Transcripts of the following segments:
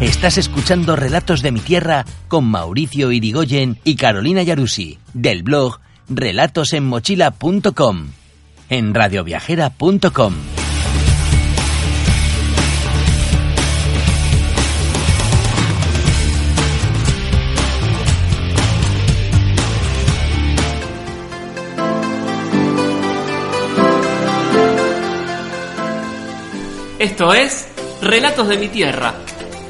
Estás escuchando Relatos de mi Tierra con Mauricio Irigoyen y Carolina Yarusi, del blog relatosenmochila.com, en radioviajera.com. Esto es Relatos de mi Tierra,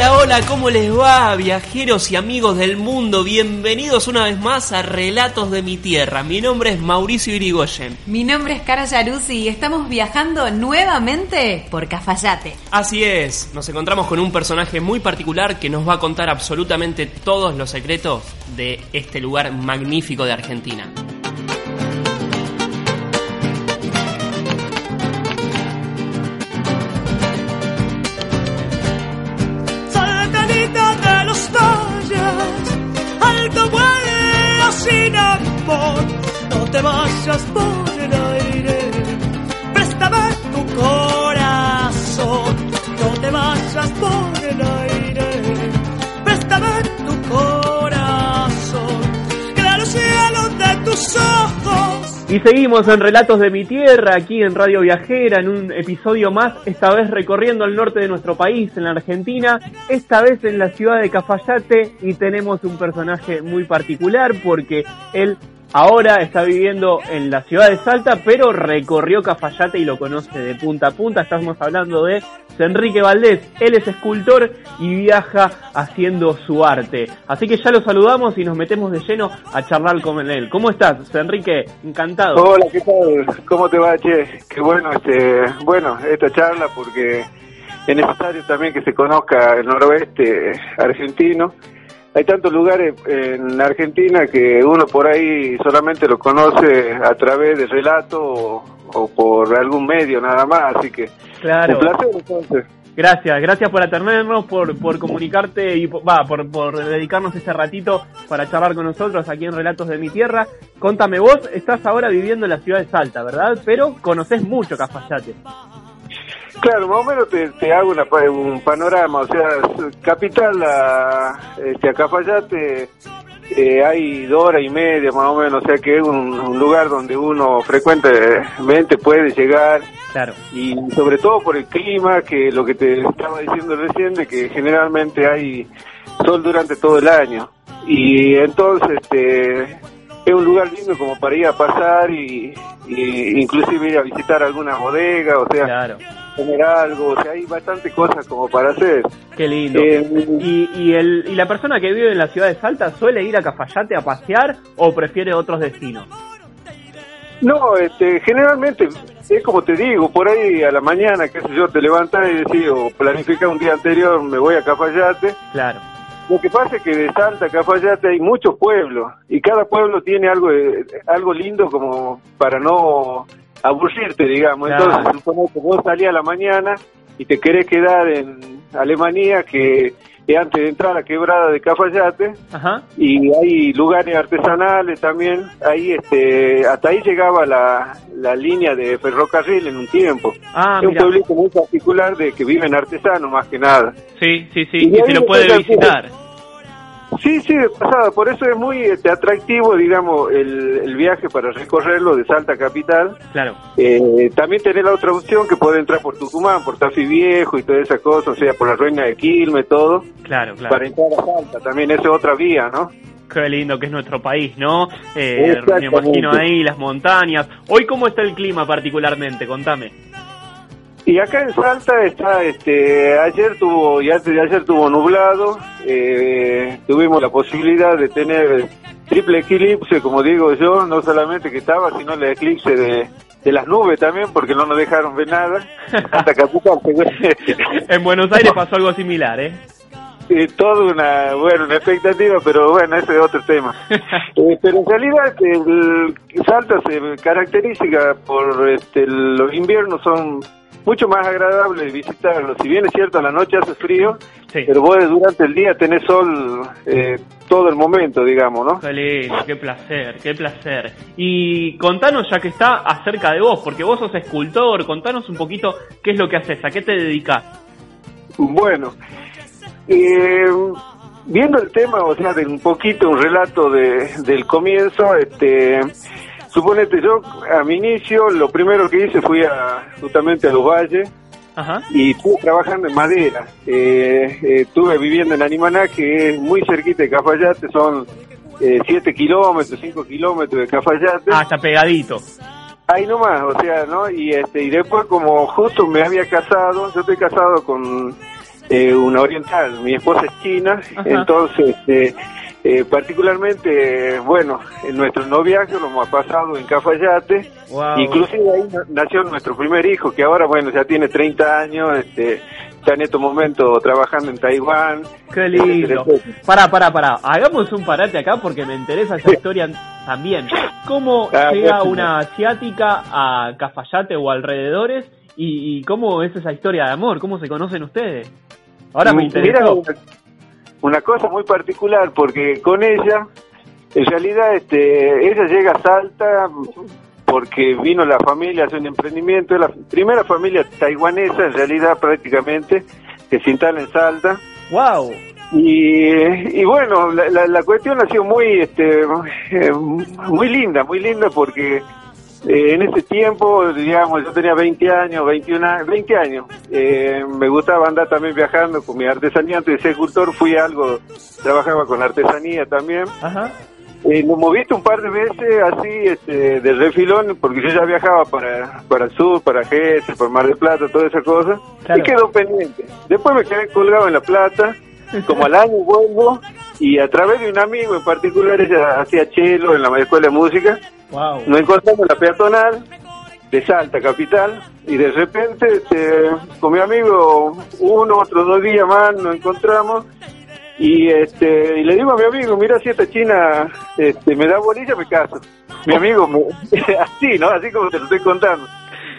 Hola, hola, ¿cómo les va, viajeros y amigos del mundo? Bienvenidos una vez más a Relatos de mi Tierra. Mi nombre es Mauricio Irigoyen. Mi nombre es Cara Yaruzzi y estamos viajando nuevamente por Cafayate. Así es, nos encontramos con un personaje muy particular que nos va a contar absolutamente todos los secretos de este lugar magnífico de Argentina. Te vayas por el aire, no te vayas por el aire, préstame tu corazón, luz cielo de tus ojos. Y seguimos en Relatos de mi Tierra, aquí en Radio Viajera, en un episodio más, esta vez recorriendo el norte de nuestro país, en la Argentina, esta vez en la ciudad de Cafayate, y tenemos un personaje muy particular porque él ahora está viviendo en la ciudad de Salta, pero recorrió Cafayate y lo conoce de punta a punta. Estamos hablando de Enrique Valdés, él es escultor y viaja haciendo su arte. Así que ya lo saludamos y nos metemos de lleno a charlar con él. ¿Cómo estás, Enrique? Encantado. Hola, ¿qué tal? ¿Cómo te va, Che? Qué bueno, este, bueno, esta charla porque es necesario también que se conozca el noroeste argentino. Hay tantos lugares en Argentina que uno por ahí solamente lo conoce a través de relato o, o por algún medio nada más, así que Claro. un placer entonces. Gracias, gracias por atendernos, por, por comunicarte y por- va, por, por dedicarnos este ratito para charlar con nosotros aquí en Relatos de mi Tierra. Contame, vos estás ahora viviendo en la ciudad de Salta, ¿verdad? Pero conoces mucho Cafayate. Claro, más o menos te, te hago una un panorama, o sea, capital a, este, a Cafayate eh, hay dos horas y media más o menos, o sea que es un, un lugar donde uno frecuentemente puede llegar Claro. y sobre todo por el clima, que lo que te estaba diciendo recién, de que generalmente hay sol durante todo el año. Y entonces este, es un lugar lindo como para ir a pasar y, y inclusive ir a visitar alguna bodega, o sea, Claro. Comer algo, o sea, hay bastante cosas como para hacer. Qué lindo. Eh, ¿Y, y, el, ¿Y la persona que vive en la ciudad de Salta suele ir a Cafayate a pasear o prefiere otros destinos? No, este, generalmente es como te digo, por ahí a la mañana, qué sé yo, te levantas y decís, o planificas un día anterior, me voy a Cafayate. Claro. Lo que pasa es que de Salta a Cafayate hay muchos pueblos y cada pueblo tiene algo algo lindo como para no aburrirte, digamos. Claro. Entonces, supongo que vos salís a la mañana y te querés quedar en Alemania, que es antes de entrar a Quebrada de Cafayate, Ajá. y hay lugares artesanales también. Ahí, este, hasta ahí llegaba la, la línea de ferrocarril en un tiempo. Ah, es un mira. pueblito muy particular de que viven artesanos más que nada. Sí, sí, sí. Y Y se lo puede visitar. Sí, sí, de pasada. Por eso es muy este, atractivo, digamos, el, el viaje para recorrerlo de Salta Capital. Claro. Eh, también tenés la otra opción que puede entrar por Tucumán, por Tafi Viejo y toda esa cosa, o sea, por la Reina de Quilme, todo, Claro, claro. para entrar a Salta. También esa es otra vía, ¿no? Qué lindo que es nuestro país, ¿no? Eh, me imagino ahí las montañas. Hoy, ¿cómo está el clima particularmente? Contame. Y acá en Salta está, este, ayer tuvo, y antes de ayer tuvo nublado, eh, tuvimos la posibilidad de tener triple eclipse, como digo yo, no solamente que estaba, sino el eclipse de, de las nubes también, porque no nos dejaron ver nada, hasta Capital. En Buenos Aires pasó algo similar, ¿eh? Sí, toda una, bueno, una expectativa, pero bueno, ese es otro tema. Eh, pero en realidad el Salta se caracteriza por este, los inviernos son mucho más agradables visitarlos. Si bien es cierto, a la noche hace frío, Sí. pero vos durante el día tenés sol eh, todo el momento, digamos, ¿no? Qué lindo, qué placer, qué placer. Y contanos, ya que está, acerca de vos, porque vos sos escultor, contanos un poquito qué es lo que haces, a qué te dedicas. Bueno, eh, viendo el tema, o sea, de un poquito un relato de, del comienzo, este, suponete yo a mi inicio lo primero que hice fui a, justamente a los valles Ajá. y estuve trabajando en madera. Eh, eh, estuve viviendo en Animaná, que es muy cerquita de Cafayate, son 7 kilómetros, 5 kilómetros de Cafayate. Ah, está pegadito. Ahí nomás, o sea, ¿no? Y este y después como justo me había casado, yo estoy casado con eh, una oriental, mi esposa es china, Ajá. entonces eh, eh, particularmente, bueno, en nuestro noviazgo lo hemos pasado en Cafayate, Wow. inclusive ahí na- nació nuestro primer hijo, que ahora, bueno, ya tiene 30 años, este, está en estos momentos trabajando en Taiwán. Qué lindo. etcétera, etcétera. Pará, pará, pará. Hagamos un parate acá porque me interesa esa historia también. ¿Cómo Ah, llega bueno. una asiática a Cafayate o alrededores y, y cómo es esa historia de amor? ¿Cómo se conocen ustedes? Ahora me Mira, interesó. Una, cosa muy particular, porque con ella, en realidad, este, ella llega a Salta porque vino la familia a hacer un emprendimiento, la primera familia taiwanesa, en realidad, prácticamente, que se instala en Salta. ¡Wow! Y, y bueno, la, la, la cuestión ha sido muy, este, eh, muy linda, muy linda porque eh, en ese tiempo, digamos, yo tenía 20 años, 21 años, 20 años, eh, me gustaba andar también viajando con mi artesanía, antes de ser escultor fui algo, trabajaba con artesanía también. Ajá. Eh, nos hemos visto un par de veces así, este, de refilón, porque yo ya viajaba para, para el sur, para Gese, para Mar del Plata, toda esa cosa, Claro. y quedó pendiente. Después me quedé colgado en La Plata, como al año vuelvo, y a través de un amigo en particular, ella hacía chelo en la escuela de música, ¡Wow! nos encontramos en la peatonal de Salta, capital, y de repente, este, con mi amigo, uno, otro, dos días más, nos encontramos, y este y le digo a mi amigo, mira si esta china este, me da bolilla, me caso. Mi amigo, me, así, ¿no? Así como te lo estoy contando.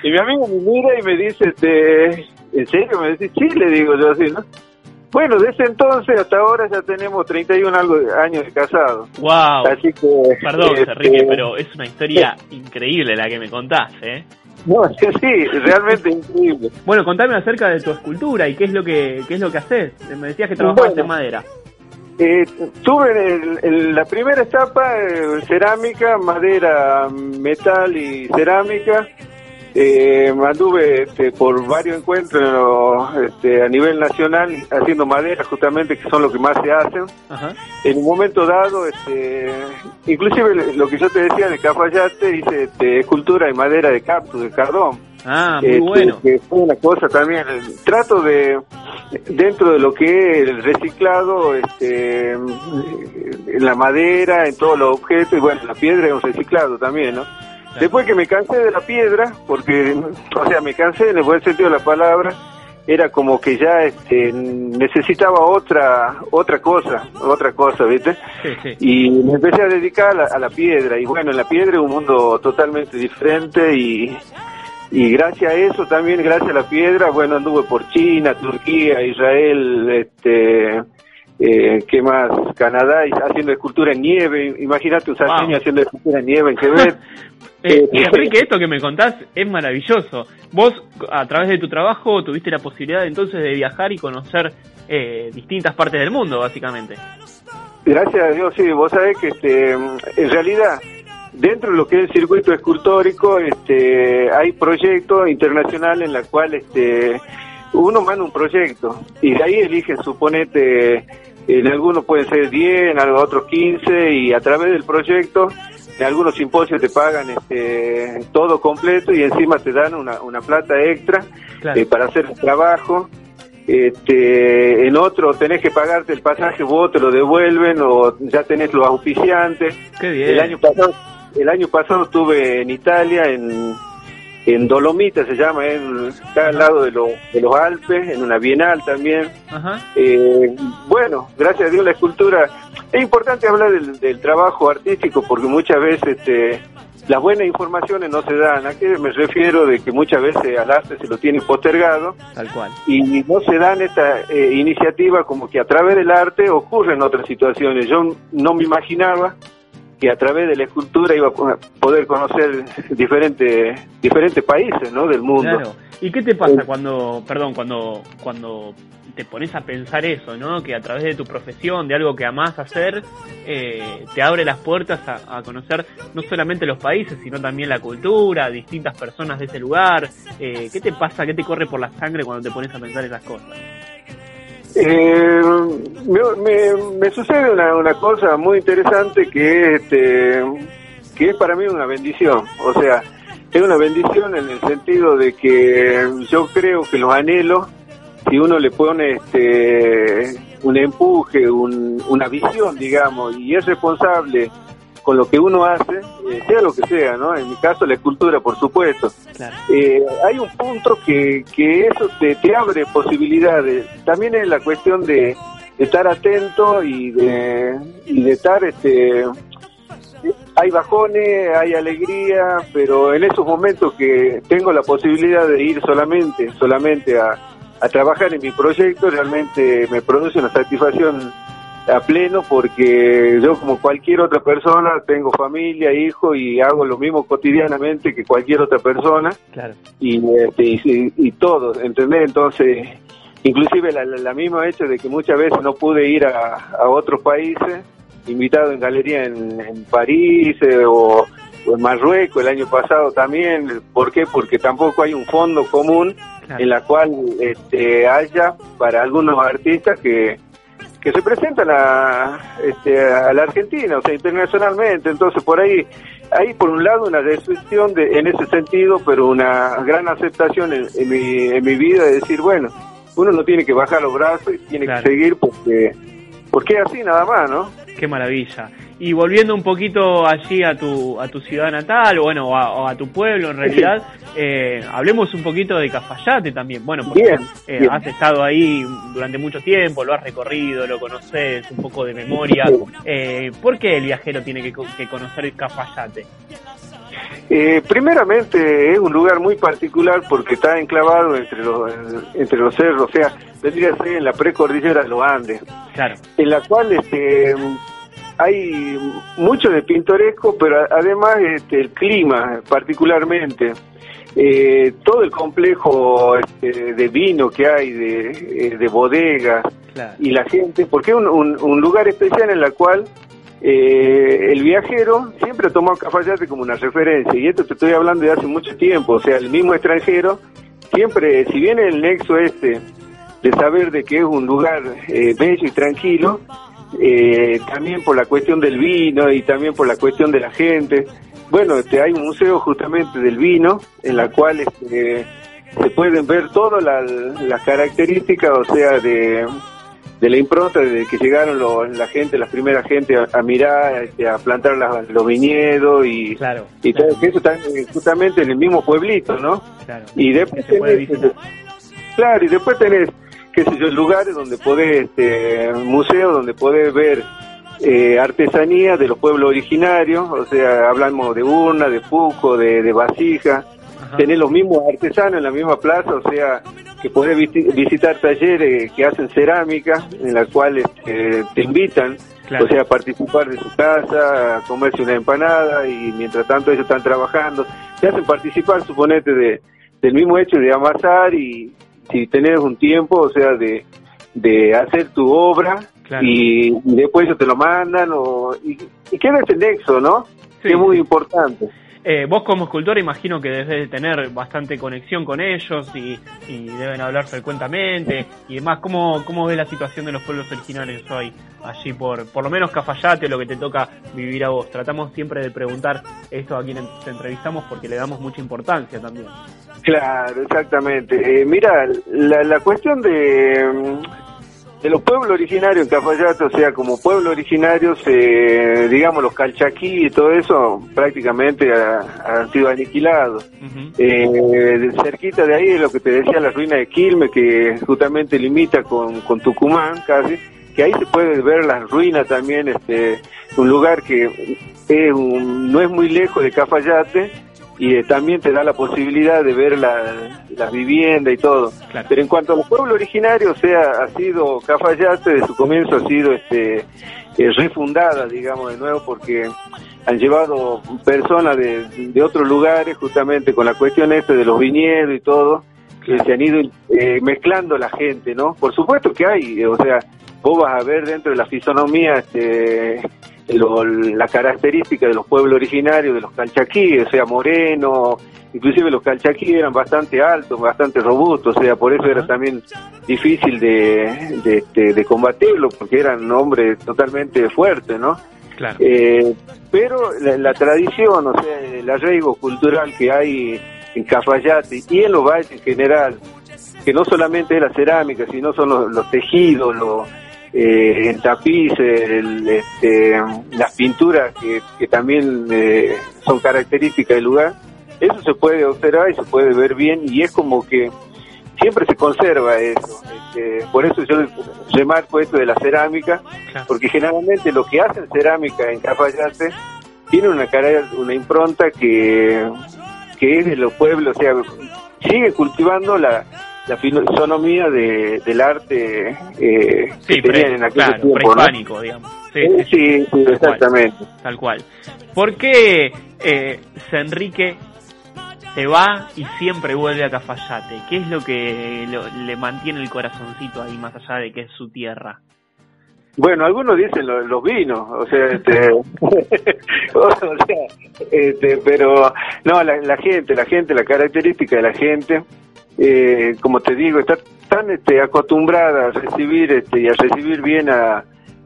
Y mi amigo me mira y me dice, este, ¿en serio? Me dice, sí, le digo yo así, ¿no? Bueno, desde entonces hasta ahora ya tenemos 31 algo de años de casado. ¡Wow! Así que... Perdón, este, Enrique, pero es una historia increíble la que me contás, ¿eh? No, sí, realmente increíble. Bueno, contame acerca de tu escultura y qué es lo que qué es lo que haces. Me decías que trabajabas Bueno. en madera. Eh, tuve en, el- en la primera etapa eh, cerámica, madera, metal y cerámica. Eh, anduve este, por varios encuentros este, a nivel nacional haciendo madera, justamente, que son lo que más se hacen. Ajá. En un momento dado, este, inclusive lo que yo te decía de Cafayate, hice este, escultura en madera de cactus, de cardón. Ah, muy Eh, bueno. Que fue una cosa también. eh, Trato de, dentro de lo que es el reciclado, este, en la madera, en todos los objetos, y bueno, la piedra es un reciclado también, ¿no? Después que me cansé de la piedra, porque, o sea, me cansé en el buen sentido de la palabra, era como que ya este, necesitaba otra otra cosa, otra cosa, ¿viste? Sí, sí. y me empecé a dedicar a la, a la piedra y bueno en la piedra es un mundo totalmente diferente y y gracias a eso también gracias a la piedra bueno anduve por China Turquía Israel este eh, qué más Canadá haciendo escultura en nieve imagínate un Wow. haciendo escultura en nieve en Quebec Eh, Eh, Enrique, esto que me contás es maravilloso. Vos, a través de tu trabajo, tuviste la posibilidad entonces de viajar y conocer eh, distintas partes del mundo, básicamente. Gracias a Dios, sí, vos sabés que este, en realidad dentro de lo que es el circuito escultórico este, hay proyectos internacionales en la cual este, uno manda un proyecto y de ahí eligen, suponete, en algunos pueden ser 10, en otros 15 y a través del proyecto en algunos simposios te pagan este, todo completo y encima te dan una, una plata extra eh, para hacer el trabajo. Este, en otro tenés que pagarte el pasaje, vos te lo devuelven o ya tenés los auspiciantes. El año pasado, el año pasado estuve en Italia, en, en Dolomita se llama, en, está al lado de, de los Alpes, en una bienal también. Eh, bueno, gracias a Dios la escultura. Es importante hablar del, trabajo artístico porque muchas veces este, las buenas informaciones no se dan. ¿A qué me refiero? De que muchas veces al arte se lo tiene postergado. Tal cual. Y no se dan esta eh, iniciativa como que a través del arte ocurren otras situaciones. Yo no me imaginaba que a través de la escultura iba a poder conocer diferentes diferentes países ¿no? del mundo. Claro. ¿Y qué te pasa cuando, perdón, cuando cuando te pones a pensar eso, ¿no? Que a través de tu profesión, de algo que amás hacer, eh, te abre las puertas a, conocer no solamente los países, sino también la cultura, distintas personas de ese lugar. Eh, ¿Qué te pasa, qué te corre por la sangre cuando te pones a pensar esas cosas? Eh, me, sucede una, una cosa muy interesante que es, este, que es para mí una bendición. O sea, es una bendición en el sentido de que yo creo que los anhelos, si uno le pone este, un empuje, una visión, digamos, y es responsable con lo que uno hace, eh, sea lo que sea, ¿no? En mi caso la escultura, por supuesto. Eh, hay un punto que, que eso te, te abre posibilidades. También es la cuestión de, estar atento y de, y de estar, este, hay bajones, hay alegría, pero en esos momentos que tengo la posibilidad de ir solamente, solamente a, a trabajar en mi proyecto, realmente me produce una satisfacción a pleno porque yo como cualquier otra persona tengo familia, hijo y hago lo mismo cotidianamente que cualquier otra persona claro. y, este, y, y, todo, ¿entendés? Entonces, inclusive la, la, misma hecho de que muchas veces no pude ir a, a otros países, invitado en galería en, París eh, o, en Marruecos el año pasado también, ¿por qué? Porque tampoco hay un fondo común en la cual este, haya para algunos artistas que que se presentan a, este, a la Argentina, o sea, internacionalmente. Entonces, por ahí, hay por un lado una destrucción de, en ese sentido, pero una gran aceptación en, mi, en mi vida de decir, bueno, uno no tiene que bajar los brazos y tiene que seguir porque, porque es así nada más, ¿no? Qué maravilla. Y volviendo un poquito allí a tu, a tu ciudad natal, o bueno, o a, tu pueblo en realidad, eh, hablemos un poquito de Cafayate también. Bueno, porque eh, has estado ahí durante mucho tiempo, lo has recorrido, lo conoces, un poco de memoria. Eh, ¿Por qué el viajero tiene que, que conocer Cafayate? Eh, primeramente es un lugar muy particular porque está enclavado entre los, entre los cerros, o sea, vendría a ser en la precordillera de los Andes, claro. en la cual este, hay mucho de pintoresco, pero además este, el clima particularmente. Eh, todo el complejo este, de vino que hay, de, eh, de bodegas y la gente, porque es un, un, lugar especial en la cual eh, el viajero siempre ha tomado Cafayate como una referencia, y esto te estoy hablando de hace mucho tiempo, o sea, el mismo extranjero siempre, si viene el nexo este de saber de que es un lugar eh, bello y tranquilo, eh, también por la cuestión del vino y también por la cuestión de la gente. Bueno, este, hay un museo justamente del vino en la cual este, se pueden ver todas las características, o sea, de, de la impronta de que llegaron la gente, las primeras gente a, mirar, este, a plantar los viñedos y, claro, y todo eso está justamente en el mismo pueblito, ¿no? Claro, y después tenés, claro, y después tenés qué sé yo, lugares donde podés, este, museos donde podés ver eh, artesanía de los pueblos originarios, o sea, hablamos de urna, de puco, de, de vasija, tenés los mismos artesanos en la misma plaza, o sea, que podés visitar talleres que hacen cerámica, en la cual este, te invitan, o sea, a participar de su casa, a comerse una empanada y mientras tanto ellos están trabajando, te hacen participar, suponete, de, del mismo hecho de amasar y, si tenés un tiempo, o sea, de, de hacer tu obra y, después ellos te lo mandan o, y, y queda ese nexo, ¿no? que es muy importante. Eh, vos como escultor imagino que debes de tener bastante conexión con ellos y, deben hablar frecuentemente y demás. ¿Cómo, ¿Cómo ves la situación de los pueblos originarios hoy allí por, por lo menos Cafayate, lo que te toca vivir a vos? Tratamos siempre de preguntar esto a quienes te entrevistamos porque le damos mucha importancia también. Claro, exactamente. Eh, mira, la, la cuestión de de los pueblos originarios en Cafayate, o sea, como pueblo originario, digamos, los calchaquí y todo eso prácticamente han sido aniquilados. Eh, cerquita de ahí, es lo que te decía, la ruina de Quilme, que justamente limita con, con Tucumán casi, que ahí se puede ver las ruinas también, este, un lugar que es no es muy lejos de Cafayate, y eh, también te da la posibilidad de ver las la viviendas y todo. Pero en cuanto a los pueblos originarios, o sea, ha sido Cafayate, de su comienzo ha sido este eh, refundada, digamos, de nuevo, porque han llevado personas de, de otros lugares, justamente con la cuestión esta de los viñedos y todo, que se han ido eh, mezclando la gente, ¿no? Por supuesto que hay, o sea, vos vas a ver dentro de la fisonomía este, la característica de los pueblos originarios, de los calchaquíes, o sea, moreno, inclusive los calchaquíes eran bastante altos, bastante robustos, o sea, por eso era también difícil de, de, este, de, combatirlo, porque eran hombres totalmente fuertes, ¿no? Claro. Eh, pero la, tradición, o sea, el arraigo cultural que hay en Cafayate y en los valles en general, que no solamente es la cerámica, sino son los, los tejidos, los eh, el tapiz, el, este, las pinturas que, que también eh, son características del lugar, eso se puede observar y se puede ver bien y es como que siempre se conserva eso. Este, por eso yo remarco esto de la cerámica, porque generalmente lo que hacen cerámica en Cafayate tiene una cara, una impronta que, que es de los pueblos, o sea, sigue cultivando la, la fisonomía de, del arte eh, que tenían en aquel claro, prehispánico, digamos. Sí, sí, exactamente. tal cual. ¿Por qué eh, Enrique se va y siempre vuelve a Cafayate? ¿Qué es lo que le mantiene el corazoncito ahí más allá de que es su tierra? Bueno, algunos dicen los vinos, o sea, este, o sea, este, pero no, la, la gente, la gente, la característica de la gente, eh, como te digo, está tan este, acostumbrada a recibir este, y a recibir bien a,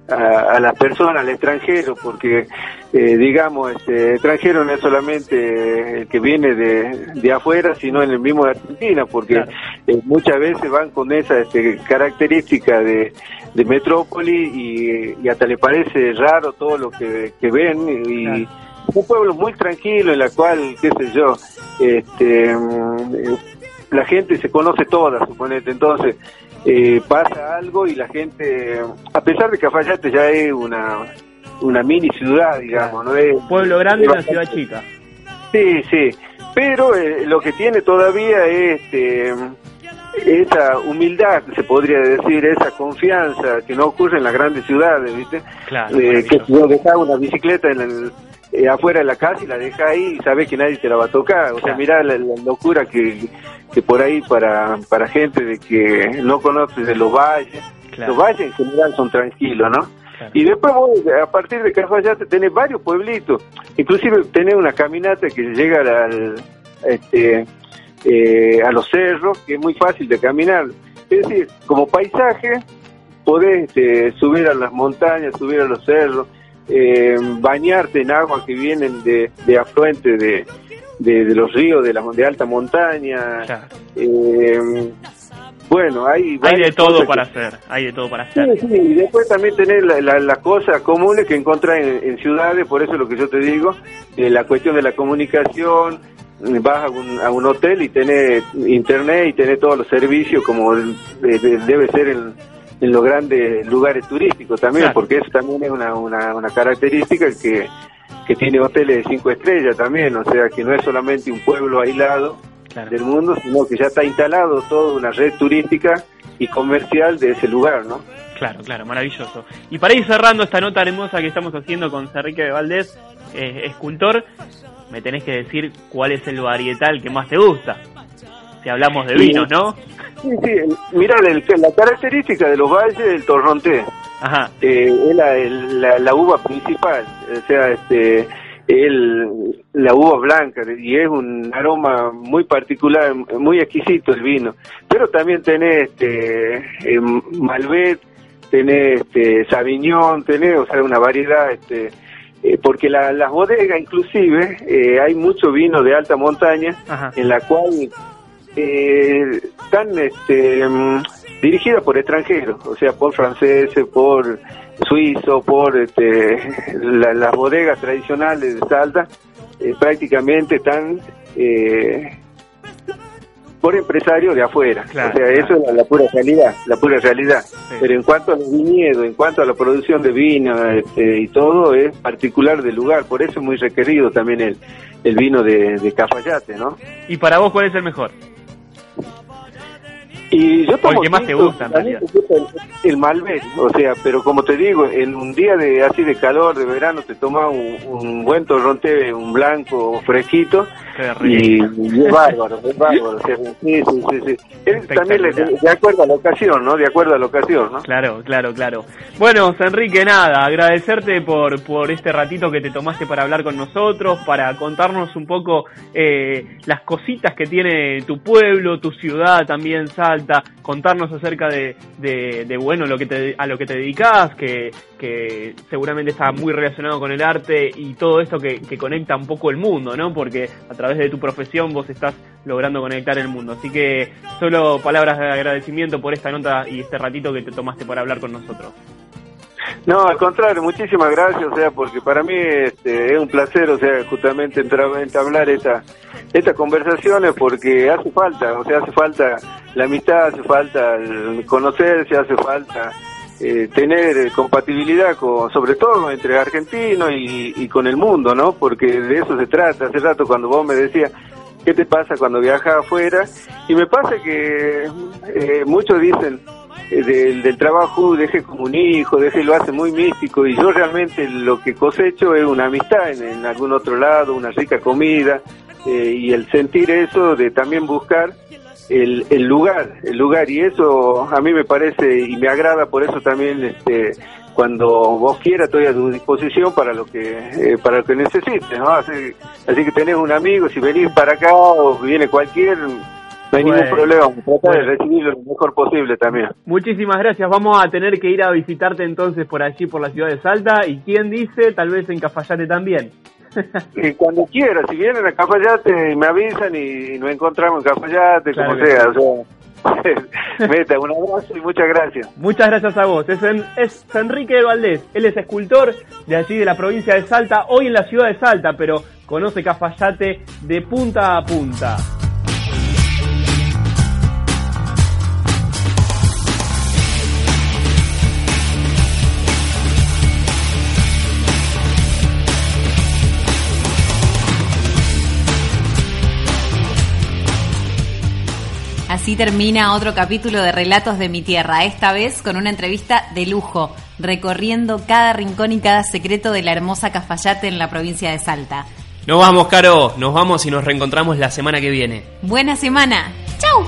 a, la persona, al extranjero, porque eh, digamos, este, extranjero no es solamente el que viene de, de afuera, sino en el mismo de Argentina, porque eh, muchas veces van con esa este, característica de, de metrópoli y, hasta le parece raro todo lo que, que ven y un pueblo muy tranquilo en la cual, qué sé yo, este la gente se conoce toda, suponete, entonces eh, pasa algo y la gente, a pesar de que Cafayate ya es una, una mini ciudad, digamos, ¿no? Es, Pueblo grande y una ciudad chica. Sí, sí, pero eh, lo que tiene todavía es este, esa humildad, se podría decir, esa confianza que no ocurre en las grandes ciudades, ¿viste? Claro, eh, que yo dejaba una bicicleta en el, eh, afuera de la casa y la deja ahí y sabes que nadie te la va a tocar. O sea, mira la, locura que, que por ahí para, para gente de que no conoce de los valles, los valles en general son tranquilos, ¿no? Y después vos, a partir de Cafayate tenés varios pueblitos, inclusive tenés una caminata que llega al, este, eh, a los cerros, que es muy fácil de caminar. Es decir, como paisaje, podés este, subir a las montañas, subir a los cerros, eh, bañarte en agua que vienen de, de afluente de, de, los ríos de la de alta montaña. Eh, bueno, hay, hay de todo para hacer, hay de todo para hacer. Sí, y después también tener las la, cosas comunes que encontrás en, ciudades, por eso es lo que yo te digo, eh, la cuestión de la comunicación, vas a un, a un hotel y tenés internet y tenés todos los servicios como debe ser en, en los grandes lugares turísticos también, porque eso también es una, una, una característica que, que tiene hoteles de cinco estrellas también, o sea que no es solamente un pueblo aislado del mundo, sino que ya está instalado toda una red turística y comercial de ese lugar, ¿no? Claro, claro, maravilloso. Y para ir cerrando esta nota hermosa que estamos haciendo con Enrique de Valdés, eh, escultor, me tenés que decir cuál es el varietal que más te gusta. Si hablamos de vinos, ¿no? Sí, sí, mira, la característica de los valles del torronté. eh, es la, la, uva principal, o sea, este el, la uva blanca y es un aroma muy particular, muy exquisito el vino. Pero también tenés este, eh, Malbec, tenés este, Sauvignon, tenés, o sea, una variedad, este, eh, porque la, las bodegas inclusive eh, hay mucho vino de alta montaña en la cual eh, están este, dirigidas por extranjeros, o sea, por franceses, por suizos, por este, las bodegas tradicionales de Salta, eh, prácticamente están eh, por empresarios de afuera. o sea, eso es la, pura realidad, la pura realidad. Pero en cuanto a los viñedos, en cuanto a la producción de vino este, y todo, es particular del lugar. Por eso es muy requerido también el, el vino de, de Cafayate, ¿no? ¿Y para vos cuál es el mejor? Y yo tomo el que más te gusta, el, el, Malbec, o sea, pero como te digo, en un día de así de calor, de verano, te tomas un, buen torronte, un blanco fresquito, y, es bárbaro, es bárbaro. sí, sí, sí, sí. también de acuerdo a la ocasión, ¿no? De acuerdo a la ocasión, ¿no? Claro, claro, claro. Bueno, Enrique, nada, agradecerte por, por este ratito que te tomaste para hablar con nosotros, para contarnos un poco eh, las cositas que tiene tu pueblo, tu ciudad también, Salta, contarnos acerca de, bueno, lo que te, a lo que te dedicas, que, que seguramente está muy relacionado con el arte y todo esto que, que conecta un poco el mundo, ¿no? Porque a través de tu profesión vos estás logrando conectar el mundo. Así que solo palabras de agradecimiento por esta nota y este ratito que te tomaste para hablar con nosotros. No, al contrario, muchísimas gracias, o sea, porque para mí este, es un placer, o sea, justamente entablar esta, estas conversaciones porque hace falta, o sea, hace falta la amistad, hace falta conocerse, hace falta eh, tener compatibilidad con, sobre todo entre argentinos y, con el mundo, ¿no? Porque de eso se trata. Hace rato cuando vos me decías, ¿qué te pasa cuando viajas afuera? Y me pasa que eh, muchos dicen, eh, del, del, trabajo deje como un hijo, deje lo hace muy místico y yo realmente lo que cosecho es una amistad en, algún otro lado, una rica comida y el sentir eso de también buscar el, el lugar, el lugar y eso a mí me parece y me agrada, por eso también este cuando vos quieras estoy a tu disposición para lo que eh, para lo que necesites, ¿no? Así, así, que tenés un amigo, si venís para acá o viene cualquier no hay ningún problema, trata de recibirlo lo mejor posible también. Muchísimas gracias, vamos a tener que ir a visitarte entonces por allí, por la ciudad de Salta, y quién dice, tal vez en Cafayate también. y cuando quieras, si vienen a Cafayate me avisan y nos encontramos en Cafayate, como sea. Meta, un abrazo y muchas gracias. Muchas gracias a vos. Es, es Enrique Valdés. Él es escultor de allí de la provincia de Salta, hoy en la ciudad de Salta, pero conoce Cafayate de punta a punta. Así termina otro capítulo de Relatos de mi Tierra, esta vez con una entrevista de lujo, recorriendo cada rincón y cada secreto de la hermosa Cafayate en la provincia de Salta. Nos vamos, Caro, nos vamos y nos reencontramos la semana que viene. Buena semana. ¡Chau!